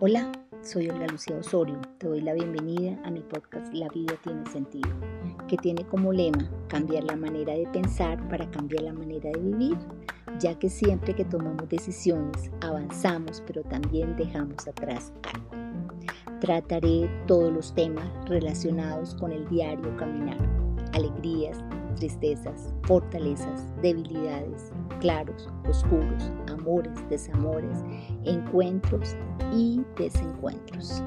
Hola, soy Olga Lucía Osorio. Te doy la bienvenida a mi podcast La vida tiene sentido, que tiene como lema cambiar la manera de pensar para cambiar la manera de vivir, ya que siempre que tomamos decisiones avanzamos, pero también dejamos atrás algo. Trataré todos los temas relacionados con el diario caminar, alegrías, tristezas, fortalezas, debilidades, claros, oscuros, amores, desamores, encuentros y desencuentros.